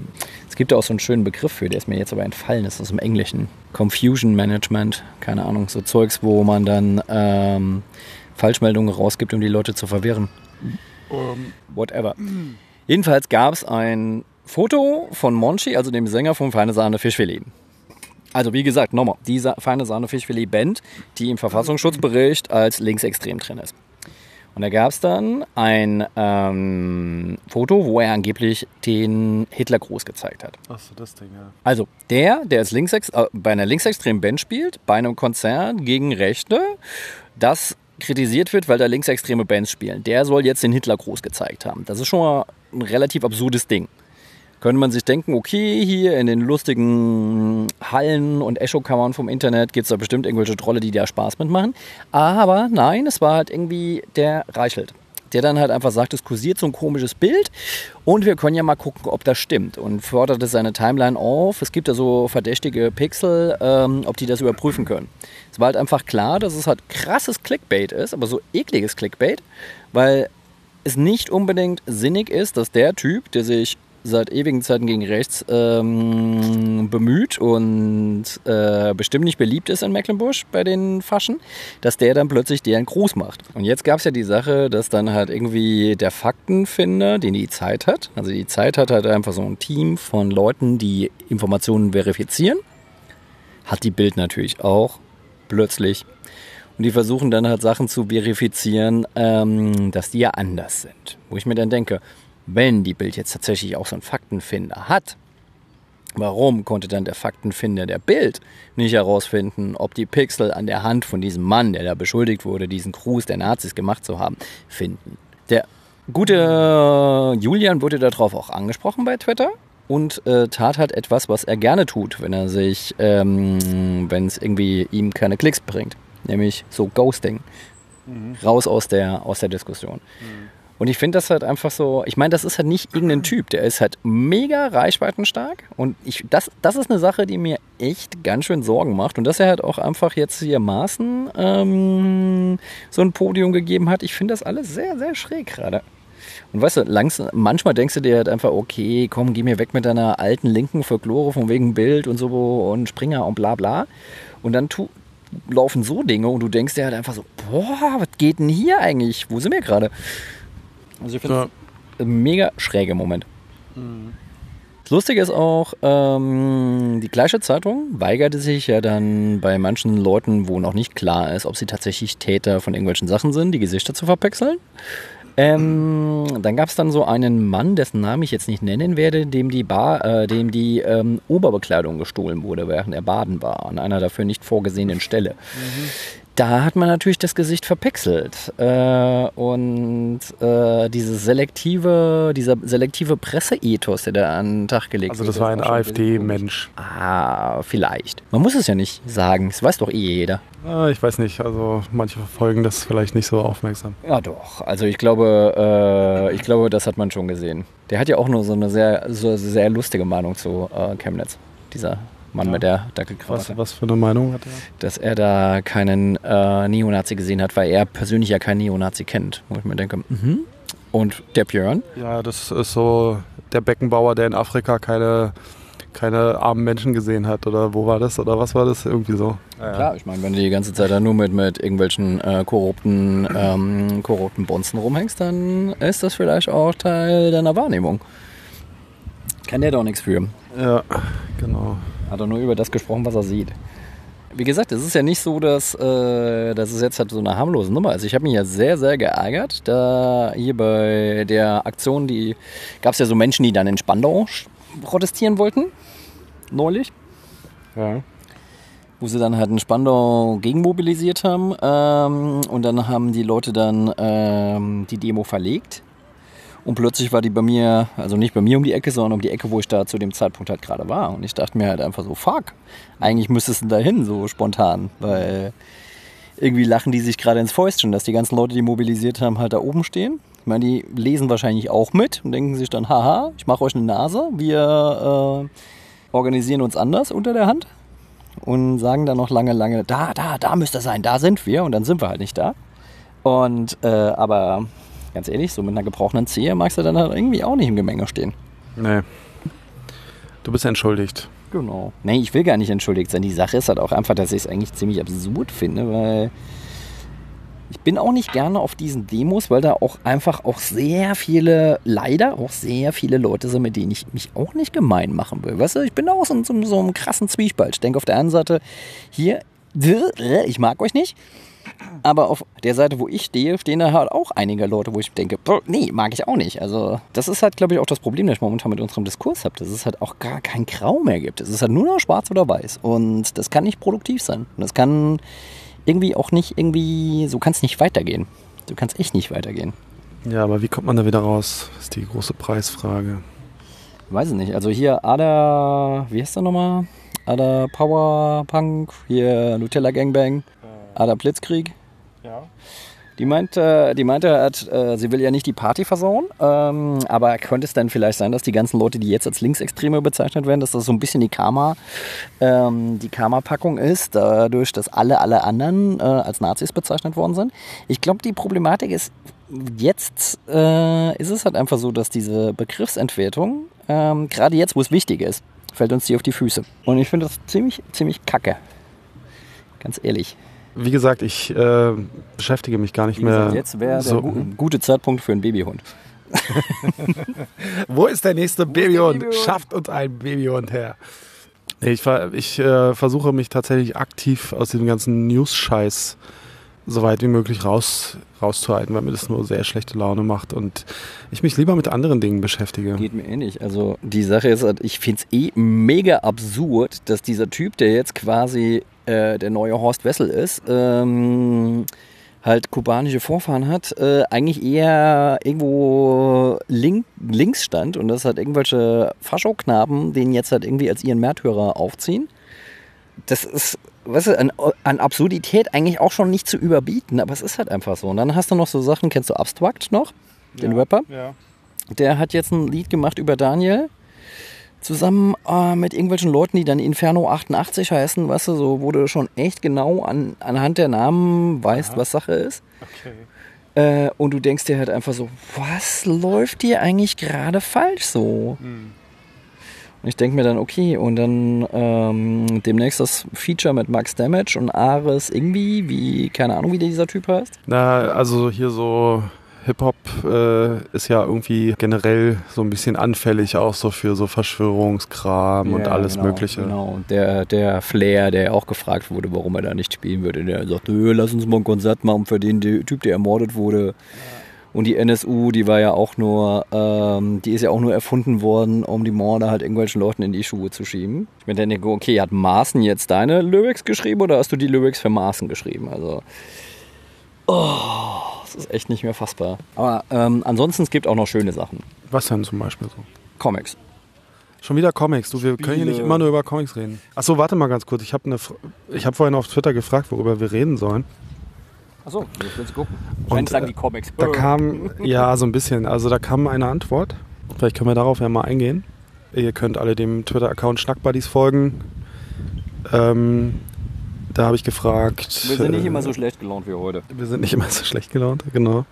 Es gibt auch so einen schönen Begriff für, der ist mir jetzt aber entfallen, das ist aus dem Englischen. Confusion Management, keine Ahnung, so Zeugs, wo man dann ähm, Falschmeldungen rausgibt, um die Leute zu verwirren. Um. Whatever. Jedenfalls gab es ein Foto von Monchi, also dem Sänger vom Feine Sahne Fischfilet. Also wie gesagt, nochmal, diese Feine Sahne Fischfilet Band, die im Verfassungsschutzbericht als linksextrem drin ist. Und da gab es dann ein ähm, Foto, wo er angeblich den Hitlergruß gezeigt hat. Ach so, das Ding, ja. Also der, der ist Linksex äh, bei einer linksextremen Band spielt, bei einem Konzert gegen Rechte, das kritisiert wird, weil da linksextreme Bands spielen. Der soll jetzt den Hitlergruß gezeigt haben. Das ist schon mal ein relativ absurdes Ding könnte man sich denken, okay, hier in den lustigen Hallen und Echokammern vom Internet gibt es da bestimmt irgendwelche Trolle, die da Spaß mitmachen. Aber nein, es war halt irgendwie der Reichelt. Der dann halt einfach sagt, es kursiert so ein komisches Bild und wir können ja mal gucken, ob das stimmt. Und forderte seine Timeline auf. Es gibt da so verdächtige Pixel, ähm, ob die das überprüfen können. Es war halt einfach klar, dass es halt krasses Clickbait ist, aber so ekliges Clickbait, weil es nicht unbedingt sinnig ist, dass der Typ, der sich seit ewigen Zeiten gegen rechts ähm, bemüht und äh, bestimmt nicht beliebt ist in Mecklenburg bei den Faschen, dass der dann plötzlich deren Gruß macht. Und jetzt gab es ja die Sache, dass dann halt irgendwie der Faktenfinder, den die Zeit hat, also die Zeit hat halt einfach so ein Team von Leuten, die Informationen verifizieren, hat die Bild natürlich auch plötzlich. Und die versuchen dann halt Sachen zu verifizieren, ähm, dass die ja anders sind. Wo ich mir dann denke, wenn die Bild jetzt tatsächlich auch so einen Faktenfinder hat, warum konnte dann der Faktenfinder der Bild nicht herausfinden, ob die Pixel an der Hand von diesem Mann, der da beschuldigt wurde, diesen Gruß der Nazis gemacht zu haben, finden? Der gute Julian wurde darauf auch angesprochen bei Twitter und äh, tat halt etwas, was er gerne tut, wenn er sich, ähm, wenn es irgendwie ihm keine Klicks bringt, nämlich so Ghosting. Mhm. Raus aus der, aus der Diskussion. Mhm. Und ich finde das halt einfach so, ich meine, das ist halt nicht irgendein Typ, der ist halt mega reichweitenstark und ich, das, das ist eine Sache, die mir echt ganz schön Sorgen macht und dass er halt auch einfach jetzt hier Maßen ähm, so ein Podium gegeben hat, ich finde das alles sehr, sehr schräg gerade. Und weißt du, langsam, manchmal denkst du dir halt einfach, okay, komm, geh mir weg mit deiner alten linken Folklore von wegen Bild und so und Springer und bla bla. Und dann tu, laufen so Dinge und du denkst dir halt einfach so, boah, was geht denn hier eigentlich? Wo sind wir gerade? Also ich finde ja. ein mega schräger Moment. Mhm. Das Lustige ist auch, ähm, die gleiche Zeitung weigerte sich ja dann bei manchen Leuten, wo noch nicht klar ist, ob sie tatsächlich Täter von irgendwelchen Sachen sind, die Gesichter zu verpixeln. Ähm, dann gab es dann so einen Mann, dessen Namen ich jetzt nicht nennen werde, dem die, Bar, äh, dem die ähm, Oberbekleidung gestohlen wurde, während er baden war, an einer dafür nicht vorgesehenen Stelle. Mhm da hat man natürlich das Gesicht verpixelt. Äh, und äh, dieses selektive, dieser selektive Presseethos, der da an den Tag gelegt wurde. Also das war ein AfD-Mensch. Ah, vielleicht. Man muss es ja nicht sagen, das weiß doch eh jeder. Ah, ich weiß nicht, also manche verfolgen das vielleicht nicht so aufmerksam. Ja doch, also ich glaube, äh, ich glaube, das hat man schon gesehen. Der hat ja auch nur so eine sehr, so sehr lustige Meinung zu äh, Chemnitz, dieser Mann ja. mit der Dackelkrawatte. Was, was für eine Meinung hat er? Dass er da keinen äh, Neonazi gesehen hat, weil er persönlich ja keinen Neonazi kennt. Wo ich mir denke, mhm. Und der Björn? Ja, das ist so der Beckenbauer, der in Afrika keine, keine armen Menschen gesehen hat. Oder wo war das? Oder was war das? Irgendwie so. Ja, Klar, ich meine, wenn du die ganze Zeit da nur mit, mit irgendwelchen äh, korrupten, ähm, korrupten Bonzen rumhängst, dann ist das vielleicht auch Teil deiner Wahrnehmung. Kann der doch nichts für. Ja, genau. Hat er nur über das gesprochen, was er sieht. Wie gesagt, es ist ja nicht so, dass äh, das ist jetzt halt so eine harmlose Nummer. Also ich habe mich ja sehr, sehr geärgert, da hier bei der Aktion, die gab es ja so Menschen, die dann in Spandau protestieren wollten, neulich. Ja. Wo sie dann halt in Spandau gegenmobilisiert haben ähm, und dann haben die Leute dann ähm, die Demo verlegt und plötzlich war die bei mir, also nicht bei mir um die Ecke, sondern um die Ecke, wo ich da zu dem Zeitpunkt halt gerade war. Und ich dachte mir halt einfach so, fuck, eigentlich müsstest du da hin, so spontan. Weil irgendwie lachen die sich gerade ins Fäustchen, dass die ganzen Leute, die mobilisiert haben, halt da oben stehen. Ich meine, die lesen wahrscheinlich auch mit und denken sich dann, haha, ich mache euch eine Nase, wir äh, organisieren uns anders unter der Hand und sagen dann noch lange, lange, da, da, da müsst ihr sein, da sind wir und dann sind wir halt nicht da. Und äh, aber ganz ehrlich, so mit einer gebrochenen Zehe magst du dann halt irgendwie auch nicht im Gemenge stehen. Nee. Du bist entschuldigt. Genau. Nee, ich will gar nicht entschuldigt sein. Die Sache ist halt auch einfach, dass ich es eigentlich ziemlich absurd finde, weil ich bin auch nicht gerne auf diesen Demos, weil da auch einfach auch sehr viele, leider auch sehr viele Leute sind, mit denen ich mich auch nicht gemein machen will. Weißt du, ich bin da auch so in so, so einem krassen Zwiespalt. Ich denke auf der einen Seite, hier, ich mag euch nicht. Aber auf der Seite, wo ich stehe, stehen da halt auch einige Leute, wo ich denke, nee, mag ich auch nicht. Also das ist halt, glaube ich, auch das Problem, das ich momentan mit unserem Diskurs habe, dass es halt auch gar kein Grau mehr gibt. Es ist halt nur noch schwarz oder weiß. Und das kann nicht produktiv sein. Und das kann irgendwie auch nicht irgendwie, so kann es nicht weitergehen. So kann es echt nicht weitergehen. Ja, aber wie kommt man da wieder raus? Das ist die große Preisfrage. Weiß ich nicht. Also hier Ada, wie heißt der nochmal? Ada Power Punk, hier Nutella Gangbang. Ada Blitzkrieg. Ja. Die meinte, die meinte äh, sie will ja nicht die Party versauen, ähm, aber könnte es dann vielleicht sein, dass die ganzen Leute, die jetzt als Linksextreme bezeichnet werden, dass das so ein bisschen die Karma, ähm, die Karma-Packung ist, dadurch, dass alle, alle anderen äh, als Nazis bezeichnet worden sind. Ich glaube, die Problematik ist, jetzt äh, ist es halt einfach so, dass diese Begriffsentwertung, ähm, gerade jetzt, wo es wichtig ist, fällt uns die auf die Füße. Und ich finde das ziemlich, ziemlich kacke. Ganz ehrlich wie gesagt, ich äh, beschäftige mich gar nicht mehr. jetzt wäre so. der gu gute Zeitpunkt für einen Babyhund. Wo ist der nächste Babyhund? Babyhund? Schafft uns ein Babyhund her. Ich, ich äh, versuche mich tatsächlich aktiv aus dem ganzen News-Scheiß so weit wie möglich raus, rauszuhalten, weil mir das nur sehr schlechte Laune macht und ich mich lieber mit anderen Dingen beschäftige. Geht mir ähnlich. Also die Sache ist, ich finde es eh mega absurd, dass dieser Typ, der jetzt quasi äh, der neue Horst Wessel ist, ähm, halt kubanische Vorfahren hat, äh, eigentlich eher irgendwo link, links stand und das hat irgendwelche Faschoknaben den jetzt halt irgendwie als ihren Märtyrer aufziehen. Das ist weißt du, an, an, Absurdität eigentlich auch schon nicht zu überbieten, aber es ist halt einfach so. Und dann hast du noch so Sachen, kennst du Abstract noch, den ja, Rapper? Ja. Der hat jetzt ein Lied gemacht über Daniel, zusammen äh, mit irgendwelchen Leuten, die dann Inferno 88 heißen, weißt du, so wurde schon echt genau an, anhand der Namen weißt, Aha. was Sache ist. Okay. Äh, und du denkst dir halt einfach so, was läuft dir eigentlich gerade falsch so? Mhm. Und ich denke mir dann, okay, und dann ähm, demnächst das Feature mit Max Damage und Ares irgendwie, wie, keine Ahnung, wie dieser Typ heißt. Na, also hier so Hip-Hop äh, ist ja irgendwie generell so ein bisschen anfällig auch so für so Verschwörungskram ja, und alles genau, Mögliche. Genau, und der, der Flair, der auch gefragt wurde, warum er da nicht spielen würde, der sagte, lass uns mal ein Konzert machen für den Typ, der ermordet wurde. Und die NSU, die war ja auch nur, ähm, die ist ja auch nur erfunden worden, um die Morde halt irgendwelchen Leuten in die Schuhe zu schieben. Ich mir denke, okay, hat Maaßen jetzt deine Lyrics geschrieben oder hast du die Lyrics für Maaßen geschrieben? Also, oh, das ist echt nicht mehr fassbar. Aber ähm, ansonsten, es gibt auch noch schöne Sachen. Was denn zum Beispiel so? Comics. Schon wieder Comics. Du, wir Spiele. können hier nicht immer nur über Comics reden. Achso, warte mal ganz kurz. Ich habe hab vorhin auf Twitter gefragt, worüber wir reden sollen. Achso, willst du gucken. Wahrscheinlich sagen die Comics. Da kam, ja, so ein bisschen. Also da kam eine Antwort. Vielleicht können wir darauf ja mal eingehen. Ihr könnt alle dem Twitter-Account Schnackbuddies folgen. Ähm, da habe ich gefragt. Wir sind nicht äh, immer so schlecht gelaunt wie heute. Wir sind nicht immer so schlecht gelaunt, genau.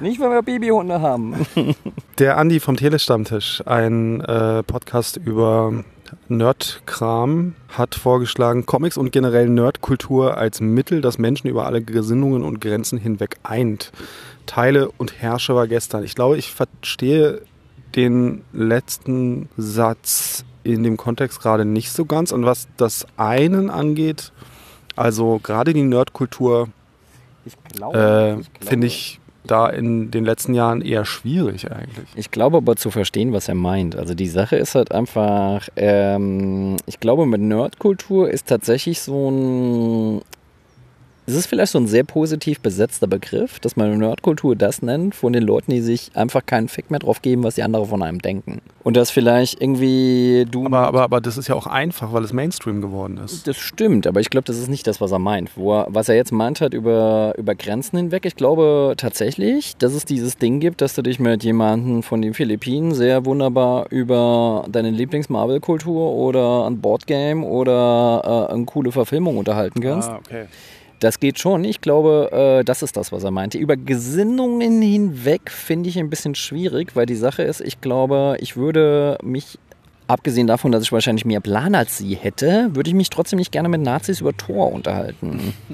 Nicht, weil wir Babyhunde haben. Der Andi vom Telestammtisch, ein äh, Podcast über Nerdkram hat vorgeschlagen, Comics und generell Nerdkultur als Mittel, das Menschen über alle Gesinnungen und Grenzen hinweg eint. Teile und Herrsche war gestern. Ich glaube, ich verstehe den letzten Satz in dem Kontext gerade nicht so ganz. Und was das einen angeht, also gerade die Nerdkultur, äh, finde ich da in den letzten Jahren eher schwierig eigentlich. Ich glaube aber zu verstehen, was er meint. Also die Sache ist halt einfach, ähm, ich glaube mit Nerdkultur ist tatsächlich so ein es ist vielleicht so ein sehr positiv besetzter Begriff, dass man Nerdkultur das nennt, von den Leuten, die sich einfach keinen Fick mehr drauf geben, was die anderen von einem denken. Und das vielleicht irgendwie du. Aber, aber, aber das ist ja auch einfach, weil es Mainstream geworden ist. Das stimmt, aber ich glaube, das ist nicht das, was er meint. Wo er, was er jetzt meint hat über, über Grenzen hinweg, ich glaube tatsächlich, dass es dieses Ding gibt, dass du dich mit jemandem von den Philippinen sehr wunderbar über deine Lieblings-Marvel-Kultur oder ein Boardgame oder äh, eine coole Verfilmung unterhalten kannst. Ah, okay Das geht schon. Ich glaube, äh, das ist das, was er meinte. Über Gesinnungen hinweg finde ich ein bisschen schwierig, weil die Sache ist, ich glaube, ich würde mich, abgesehen davon, dass ich wahrscheinlich mehr Plan als sie hätte, würde ich mich trotzdem nicht gerne mit Nazis über Tor unterhalten.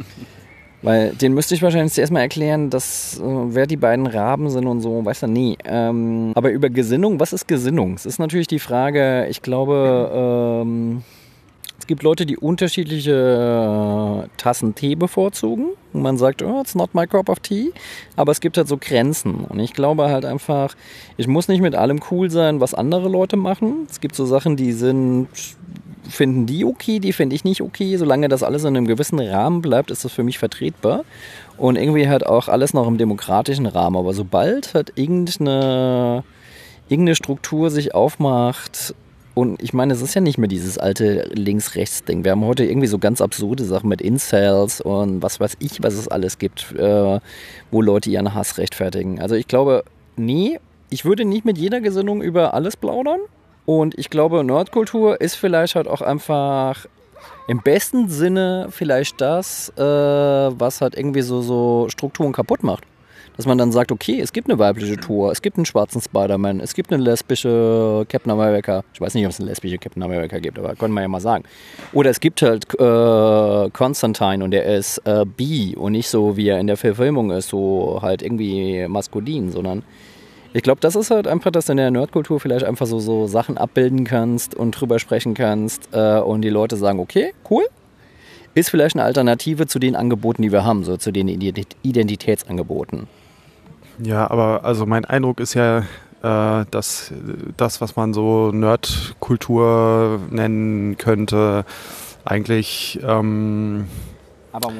Weil den müsste ich wahrscheinlich zuerst mal erklären, dass, äh, wer die beiden Raben sind und so, weiß er nie. Ähm, aber über Gesinnung, was ist Gesinnung? Es ist natürlich die Frage, ich glaube, ähm, gibt Leute, die unterschiedliche äh, Tassen Tee bevorzugen. Und man sagt, oh, it's not my cup of tea. Aber es gibt halt so Grenzen. Und ich glaube halt einfach, ich muss nicht mit allem cool sein, was andere Leute machen. Es gibt so Sachen, die sind finden die okay, die finde ich nicht okay. Solange das alles in einem gewissen Rahmen bleibt, ist das für mich vertretbar. Und irgendwie halt auch alles noch im demokratischen Rahmen. Aber sobald halt irgendeine, irgendeine Struktur sich aufmacht, und ich meine, es ist ja nicht mehr dieses alte Links-Rechts-Ding. Wir haben heute irgendwie so ganz absurde Sachen mit Incels und was weiß ich, was es alles gibt, äh, wo Leute ihren Hass rechtfertigen. Also ich glaube, nee, ich würde nicht mit jeder Gesinnung über alles plaudern. Und ich glaube, Nordkultur ist vielleicht halt auch einfach im besten Sinne vielleicht das, äh, was halt irgendwie so, so Strukturen kaputt macht. Dass man dann sagt, okay, es gibt eine weibliche Tour, es gibt einen schwarzen Spider-Man, es gibt eine lesbische Captain America. Ich weiß nicht, ob es eine lesbische Captain America gibt, aber können wir ja mal sagen. Oder es gibt halt äh, Constantine und der ist äh, bi und nicht so, wie er in der Verfilmung ist, so halt irgendwie maskulin, sondern ich glaube, das ist halt einfach, dass du in der Nerdkultur vielleicht einfach so, so Sachen abbilden kannst und drüber sprechen kannst äh, und die Leute sagen, okay, cool. Ist vielleicht eine Alternative zu den Angeboten, die wir haben, so zu den Identitätsangeboten. Ja, aber also mein Eindruck ist ja, äh, dass das, was man so Nerdkultur nennen könnte, eigentlich ähm,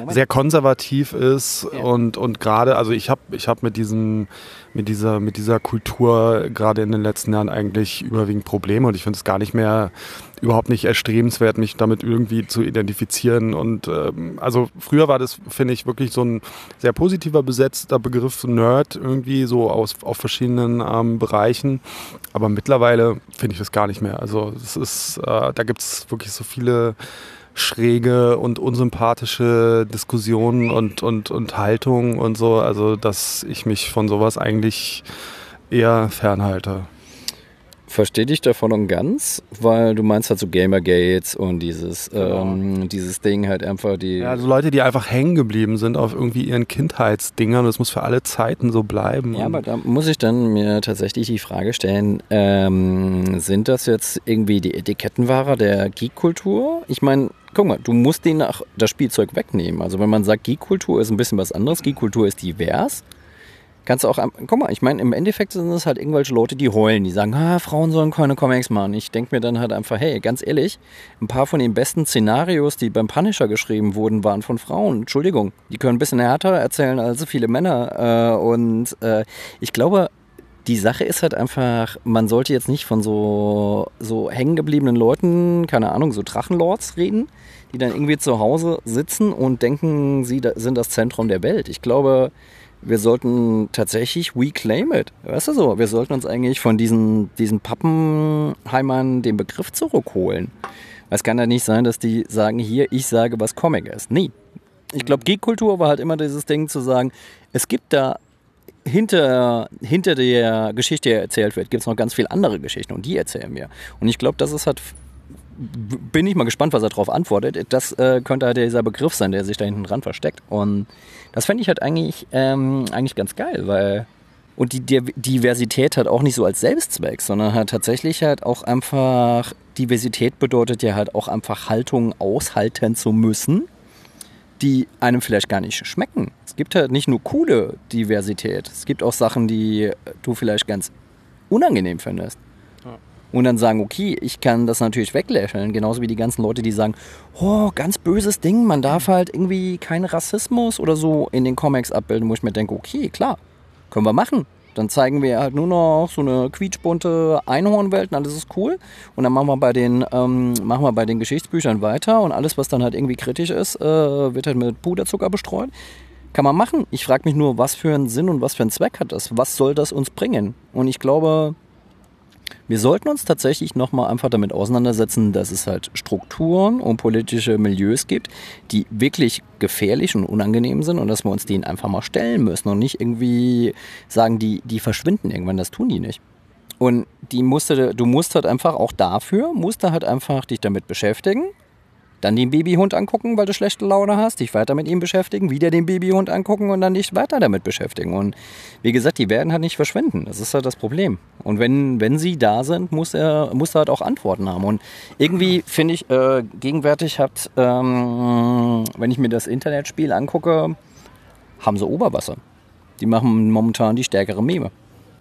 sehr konservativ ist ja. und, und gerade, also ich habe ich hab mit diesem, mit dieser, mit dieser Kultur gerade in den letzten Jahren eigentlich überwiegend Probleme und ich finde es gar nicht mehr überhaupt nicht erstrebenswert, mich damit irgendwie zu identifizieren. Und ähm, also früher war das, finde ich, wirklich so ein sehr positiver besetzter Begriff Nerd, irgendwie so aus auf verschiedenen ähm, Bereichen. Aber mittlerweile finde ich das gar nicht mehr. Also es ist, äh, da gibt es wirklich so viele schräge und unsympathische Diskussionen und, und, und Haltungen und so. Also, dass ich mich von sowas eigentlich eher fernhalte. Verstehe dich davon und ganz, weil du meinst halt so Gamergates und dieses, genau. ähm, dieses Ding halt einfach die. Ja, also Leute, die einfach hängen geblieben sind auf irgendwie ihren Kindheitsdingern und es muss für alle Zeiten so bleiben. Ja, aber da muss ich dann mir tatsächlich die Frage stellen, ähm, sind das jetzt irgendwie die Etikettenwahrer der Geek-Kultur? Ich meine, guck mal, du musst denen das Spielzeug wegnehmen. Also wenn man sagt, Geek-Kultur ist ein bisschen was anderes, Geek-Kultur ist divers, kannst du auch, guck mal, ich meine, im Endeffekt sind es halt irgendwelche Leute, die heulen, die sagen, ah, Frauen sollen keine Comics machen. Ich denke mir dann halt einfach, hey, ganz ehrlich, ein paar von den besten Szenarios, die beim Punisher geschrieben wurden, waren von Frauen. Entschuldigung, die können ein bisschen härter erzählen als viele Männer. Äh, und äh, ich glaube, die Sache ist halt einfach, man sollte jetzt nicht von so, so hängengebliebenen Leuten, keine Ahnung, so Drachenlords reden, die dann irgendwie zu Hause sitzen und denken, sie sind das Zentrum der Welt. Ich glaube, wir sollten tatsächlich we claim it. Weißt du so? Wir sollten uns eigentlich von diesen, diesen Pappenheimern den Begriff zurückholen. Es kann ja nicht sein, dass die sagen, hier, ich sage, was Comic ist. Nie. Ich glaube, Geek-Kultur war halt immer dieses Ding zu sagen, es gibt da hinter, hinter der Geschichte, die erzählt wird, gibt es noch ganz viele andere Geschichten und die erzählen wir. Und ich glaube, das ist halt bin ich mal gespannt, was er darauf antwortet. Das äh, könnte halt dieser Begriff sein, der sich da hinten dran versteckt. Und das fände ich halt eigentlich, ähm, eigentlich ganz geil, weil und die Diversität hat auch nicht so als Selbstzweck, sondern halt tatsächlich halt auch einfach, Diversität bedeutet ja halt auch einfach Haltungen aushalten zu müssen, die einem vielleicht gar nicht schmecken. Es gibt halt nicht nur coole Diversität, es gibt auch Sachen, die du vielleicht ganz unangenehm findest und dann sagen, okay, ich kann das natürlich weglächeln, genauso wie die ganzen Leute, die sagen, oh, ganz böses Ding, man darf halt irgendwie keinen Rassismus oder so in den Comics abbilden, wo ich mir denke, okay, klar, können wir machen. Dann zeigen wir halt nur noch so eine quietschbunte Einhornwelt und alles ist cool. Und dann machen wir bei den, ähm, machen wir bei den Geschichtsbüchern weiter und alles, was dann halt irgendwie kritisch ist, äh, wird halt mit Puderzucker bestreut. Kann man machen. Ich frage mich nur, was für einen Sinn und was für einen Zweck hat das? Was soll das uns bringen? Und ich glaube, Wir sollten uns tatsächlich nochmal einfach damit auseinandersetzen, dass es halt Strukturen und politische Milieus gibt, die wirklich gefährlich und unangenehm sind und dass wir uns denen einfach mal stellen müssen und nicht irgendwie sagen, die, die verschwinden irgendwann. Das tun die nicht. Und die musste, du musst halt einfach auch dafür, musst du halt einfach dich damit beschäftigen dann den Babyhund angucken, weil du schlechte Laune hast, dich weiter mit ihm beschäftigen, wieder den Babyhund angucken und dann dich weiter damit beschäftigen. Und wie gesagt, die werden halt nicht verschwinden. Das ist halt das Problem. Und wenn, wenn sie da sind, muss er, muss er halt auch Antworten haben. Und irgendwie finde ich, äh, gegenwärtig hat, ähm, wenn ich mir das Internetspiel angucke, haben sie Oberwasser. Die machen momentan die stärkere Meme.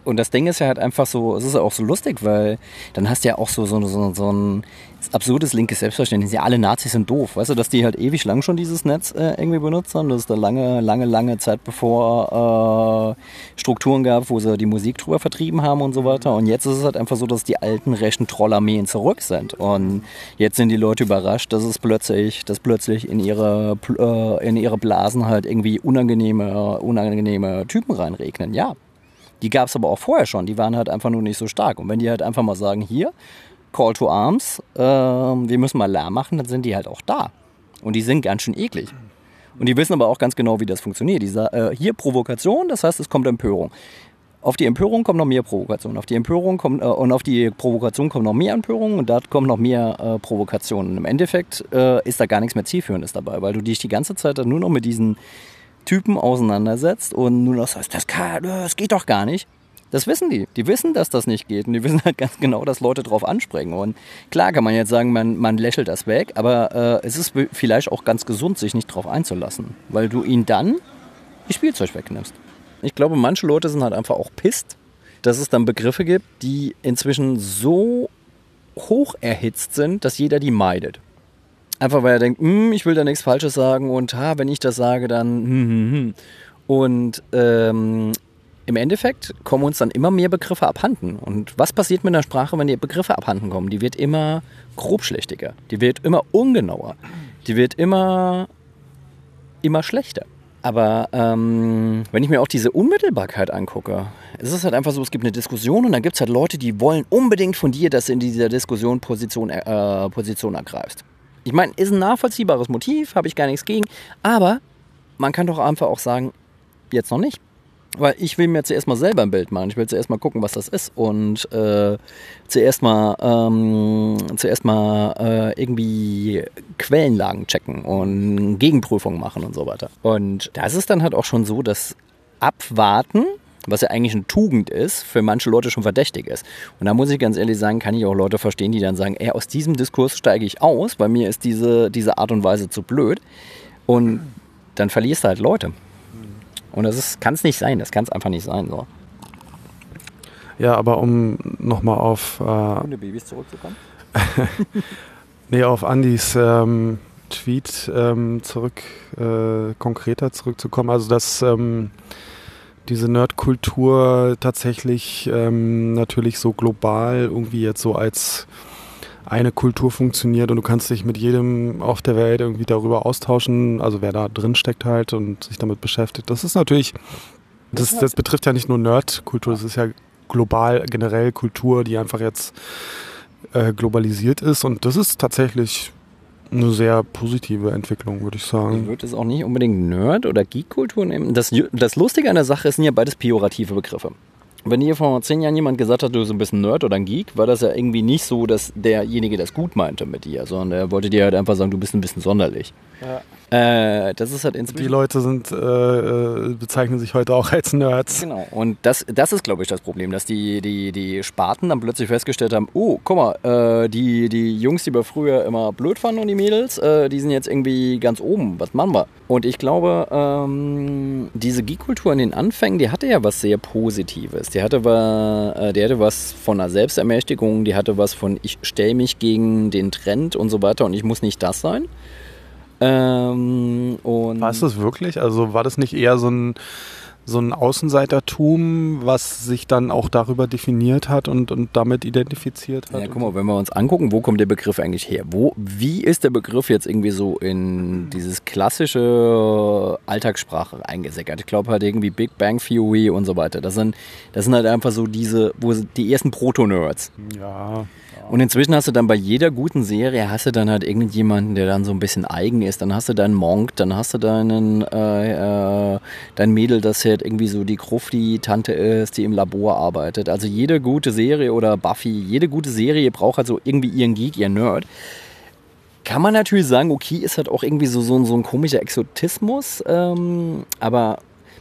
Und das Ding ist ja halt einfach so, es ist auch so lustig, weil dann hast du ja auch so, so, so, so ein absurdes linkes Selbstverständnis. Ja, alle Nazis sind doof. Weißt du, dass die halt ewig lang schon dieses Netz äh, irgendwie benutzt haben. Das ist da lange, lange, lange Zeit bevor äh, Strukturen gab, wo sie die Musik drüber vertrieben haben und so weiter. Und jetzt ist es halt einfach so, dass die alten rechten Trollarmeen zurück sind. Und jetzt sind die Leute überrascht, dass es plötzlich, dass plötzlich in ihre, äh, in ihre Blasen halt irgendwie unangenehme, unangenehme Typen reinregnen. Ja, die gab es aber auch vorher schon, die waren halt einfach nur nicht so stark. Und wenn die halt einfach mal sagen, hier, Call to Arms, äh, wir müssen mal Lärm machen, dann sind die halt auch da. Und die sind ganz schön eklig. Und die wissen aber auch ganz genau, wie das funktioniert. Die sagen, äh, hier Provokation, das heißt, es kommt Empörung. Auf die Empörung kommt noch mehr Provokation. Auf die Empörung kommt, äh, und auf die Provokation kommt noch mehr Empörung und da kommt noch mehr äh. Und im Endeffekt äh, ist da gar nichts mehr Zielführendes dabei, weil du dich die ganze Zeit dann nur noch mit diesen Typen auseinandersetzt und nur noch sagst, das, kann, das geht doch gar nicht. Das wissen die. Die wissen, dass das nicht geht. Und die wissen halt ganz genau, dass Leute drauf anspringen. Und klar kann man jetzt sagen, man, man lächelt das weg, aber äh, es ist vielleicht auch ganz gesund, sich nicht drauf einzulassen. Weil du ihnen dann die Spielzeug wegnimmst. Ich glaube, manche Leute sind halt einfach auch pisst, dass es dann Begriffe gibt, die inzwischen so hoch erhitzt sind, dass jeder die meidet. Einfach weil er denkt, hm, ich will da nichts Falsches sagen und ha, wenn ich das sage, dann hm, hm, hm. Und ähm, im Endeffekt kommen uns dann immer mehr Begriffe abhanden. Und was passiert mit einer Sprache, wenn die Begriffe abhanden kommen? Die wird immer grobschlächtiger, die wird immer ungenauer, die wird immer, immer schlechter. Aber ähm, wenn ich mir auch diese Unmittelbarkeit angucke, ist es halt einfach so, es gibt eine Diskussion und dann gibt es halt Leute, die wollen unbedingt von dir, dass du in dieser Diskussion Position, äh, Position ergreifst. Ich meine, ist ein nachvollziehbares Motiv, habe ich gar nichts gegen. Aber man kann doch einfach auch sagen, jetzt noch nicht. Weil ich will mir zuerst mal selber ein Bild machen. Ich will zuerst mal gucken, was das ist. Und äh, zuerst mal, ähm, zuerst mal äh, irgendwie Quellenlagen checken und Gegenprüfungen machen und so weiter. Und das ist dann halt auch schon so, dass Abwarten was ja eigentlich eine Tugend ist, für manche Leute schon verdächtig ist. Und da muss ich ganz ehrlich sagen, kann ich auch Leute verstehen, die dann sagen, ey, aus diesem Diskurs steige ich aus, weil mir ist diese, diese Art und Weise zu blöd. Und dann verlierst du halt Leute. Und das kann es nicht sein, das kann es einfach nicht sein. So. Ja, aber um nochmal auf... Äh, Hundebabys zurückzukommen? nee, auf Andys ähm, Tweet ähm, zurück, äh, konkreter zurückzukommen. Also das... Ähm, diese Nerdkultur tatsächlich ähm, natürlich so global irgendwie jetzt so als eine Kultur funktioniert und du kannst dich mit jedem auf der Welt irgendwie darüber austauschen, also wer da drin steckt halt und sich damit beschäftigt. Das ist natürlich, das, das betrifft ja nicht nur Nerdkultur, das ist ja global generell Kultur, die einfach jetzt äh, globalisiert ist und das ist tatsächlich eine sehr positive Entwicklung, würde ich sagen. Ich würde es auch nicht unbedingt Nerd- oder Geek-Kultur nehmen. Das, das Lustige an der Sache sind ja beides pejorative Begriffe. Wenn dir vor zehn Jahren jemand gesagt hat, du bist ein bisschen Nerd oder ein Geek, war das ja irgendwie nicht so, dass derjenige das gut meinte mit dir, sondern er wollte dir halt einfach sagen, du bist ein bisschen sonderlich. Ja. Äh, das ist halt Die Leute sind, äh, äh, bezeichnen sich heute auch als Nerds. Genau. Und das, das ist, glaube ich, das Problem, dass die, die, die Sparten dann plötzlich festgestellt haben, oh, guck mal, äh, die, die Jungs, die wir früher immer blöd fanden und die Mädels, äh, die sind jetzt irgendwie ganz oben. Was machen wir? Und ich glaube, ähm, diese Geek-Kultur in den Anfängen, die hatte ja was sehr Positives. Die hatte, was, äh, die hatte was von einer Selbstermächtigung, die hatte was von, ich stelle mich gegen den Trend und so weiter und ich muss nicht das sein. Ähm, und war es das wirklich? Also war das nicht eher so ein, so ein Außenseitertum, was sich dann auch darüber definiert hat und, und damit identifiziert hat. Ja, guck mal, wenn wir uns angucken, wo kommt der Begriff eigentlich her? Wo, wie ist der Begriff jetzt irgendwie so in dieses klassische Alltagssprache eingesickert? Ich glaube halt irgendwie Big Bang Theory und so weiter. Das sind, das sind halt einfach so diese, wo die ersten Proto-Nerds. Ja. Und inzwischen hast du dann bei jeder guten Serie hast du dann halt irgendjemanden, der dann so ein bisschen eigen ist. Dann hast du deinen Monk, dann hast du deinen äh, äh, dein Mädel, das halt irgendwie so die Krufti-Tante ist, die im Labor arbeitet. Also jede gute Serie oder Buffy, jede gute Serie braucht halt so irgendwie ihren Geek, ihren Nerd. Kann man natürlich sagen, okay, ist halt auch irgendwie so, so, so ein komischer Exotismus, ähm, aber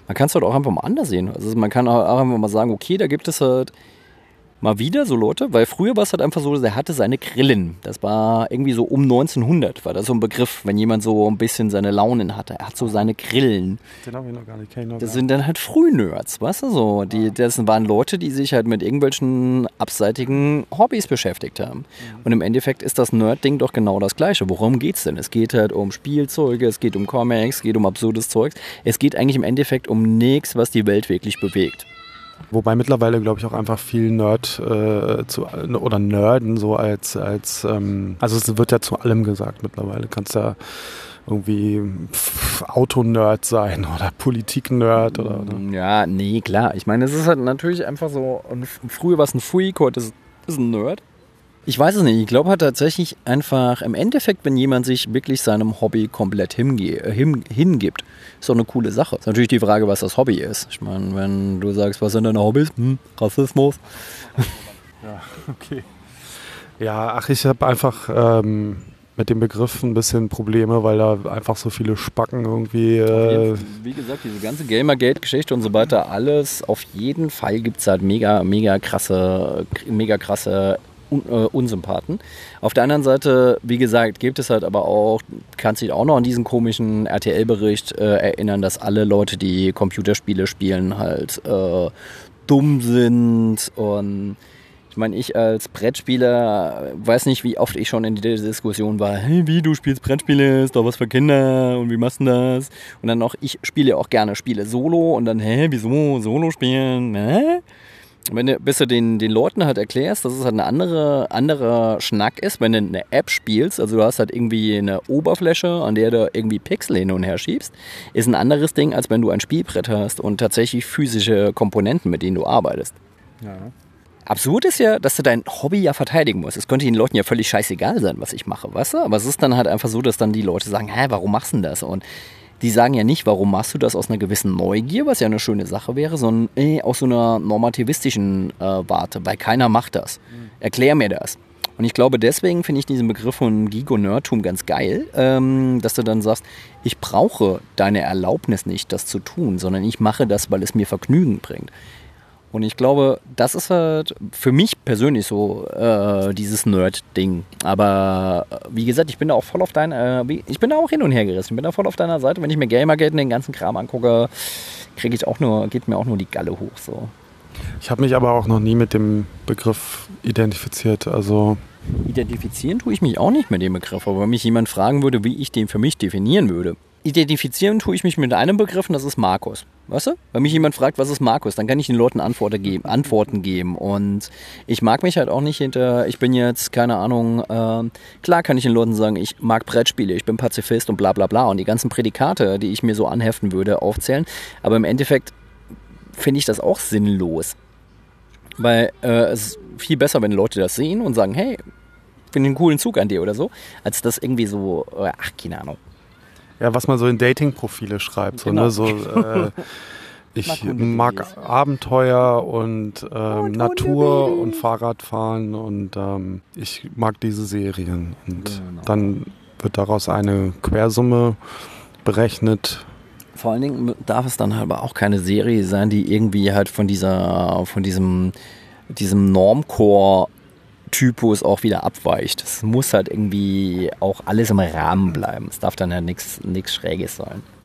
man kann es halt auch einfach mal anders sehen. Also man kann auch einfach mal sagen, okay, da gibt es halt mal wieder so Leute, weil früher war es halt einfach so, der hatte seine Grillen. Das war irgendwie so um 1900, war das so ein Begriff, wenn jemand so ein bisschen seine Launen hatte. Er hat so seine Grillen. Den habe ich noch gar nicht. Kenn ich noch das sind dann halt Frühnerds, weißt du so. Die, das waren Leute, die sich halt mit irgendwelchen abseitigen Hobbys beschäftigt haben. Mhm. Und im Endeffekt ist das Nerd-Ding doch genau das Gleiche. Worum geht's denn? Es geht halt um Spielzeuge, es geht um Comics, es geht um absurdes Zeugs. Es geht eigentlich im Endeffekt um nichts, was die Welt wirklich bewegt. Wobei mittlerweile, glaube ich, auch einfach viel Nerd äh, zu, oder Nerden so als, als ähm, also es wird ja zu allem gesagt mittlerweile. Kannst ja irgendwie Autonerd sein oder Politik-Nerd oder, oder, Ja, nee, klar. Ich meine, es ist halt natürlich einfach so, früher war es ein Freak, heute ist es ein Nerd. Ich weiß es nicht. Ich glaube halt tatsächlich einfach im Endeffekt, wenn jemand sich wirklich seinem Hobby komplett hinge äh, hin hingibt, ist doch eine coole Sache. Ist natürlich die Frage, was das Hobby ist. Ich meine, wenn du sagst, was sind deine Hobbys? Hm, Rassismus. Ja, okay. Ja, ach, ich habe einfach ähm, mit dem Begriff ein bisschen Probleme, weil da einfach so viele Spacken irgendwie. Äh Wie gesagt, diese ganze Gamergate-Geschichte und so weiter, alles, auf jeden Fall gibt es halt mega, mega krasse, mega krasse Un äh, Unsympathen. Auf der anderen Seite, wie gesagt, gibt es halt aber auch, kannst dich auch noch an diesen komischen RTL-Bericht äh, erinnern, dass alle Leute, die Computerspiele spielen, halt äh, dumm sind und ich meine, ich als Brettspieler weiß nicht, wie oft ich schon in der Diskussion war, hey, wie du spielst Brettspiele, ist doch was für Kinder und wie machst du das? Und dann noch, ich spiele auch gerne Spiele solo und dann, hä, wieso solo spielen? Hä? Wenn du, bis du den, den Leuten halt erklärst, dass es halt eine andere, anderer Schnack ist, wenn du eine App spielst, also du hast halt irgendwie eine Oberfläche, an der du irgendwie Pixel hin und her schiebst, ist ein anderes Ding, als wenn du ein Spielbrett hast und tatsächlich physische Komponenten, mit denen du arbeitest. Ja. Absurd ist ja, dass du dein Hobby ja verteidigen musst. Es könnte den Leuten ja völlig scheißegal sein, was ich mache, weißt du? Aber es ist dann halt einfach so, dass dann die Leute sagen, hä, warum machst du denn das? Und die sagen ja nicht, warum machst du das aus einer gewissen Neugier, was ja eine schöne Sache wäre, sondern äh, aus so einer normativistischen äh, Warte, weil keiner macht das. Mhm. Erklär mir das. Und ich glaube, deswegen finde ich diesen Begriff von Gigo-Nerdtum ganz geil, ähm, dass du dann sagst, ich brauche deine Erlaubnis nicht, das zu tun, sondern ich mache das, weil es mir Vergnügen bringt. Und ich glaube, das ist halt für mich persönlich so äh, dieses Nerd-Ding. Aber äh, wie gesagt, ich bin da auch voll auf deiner, äh, ich bin da auch hin und her gerissen. Ich bin da voll auf deiner Seite. Wenn ich mir Gamergate und den ganzen Kram angucke, kriege ich auch nur, geht mir auch nur die Galle hoch. So. Ich habe mich aber auch noch nie mit dem Begriff identifiziert. Also Identifizieren tue ich mich auch nicht mit dem Begriff, aber wenn mich jemand fragen würde, wie ich den für mich definieren würde, identifizieren tue ich mich mit einem Begriff und das ist Markus. Weißt du? Wenn mich jemand fragt, was ist Markus, dann kann ich den Leuten Antworten geben. Antworten geben. Und ich mag mich halt auch nicht hinter, ich bin jetzt, keine Ahnung, äh, klar kann ich den Leuten sagen, ich mag Brettspiele, ich bin Pazifist und bla bla bla und die ganzen Prädikate, die ich mir so anheften würde, aufzählen. Aber im Endeffekt finde ich das auch sinnlos. Weil äh, es ist viel besser, wenn Leute das sehen und sagen, hey, ich finde einen coolen Zug an dir oder so, als das irgendwie so, äh, ach, keine Ahnung. Ja, was man so in Dating-Profile schreibt. Genau. So, ne? so, äh, ich mag Abenteuer und ähm, und Natur und Fahrradfahren und ähm, ich mag diese Serien. Und genau. dann wird daraus eine Quersumme berechnet. Vor allen Dingen darf es dann halt aber auch keine Serie sein, die irgendwie halt von dieser, von diesem, diesem Normcore Typus auch wieder abweicht. Es muss halt irgendwie auch alles im Rahmen bleiben. Es darf dann ja nichts Schräges sein.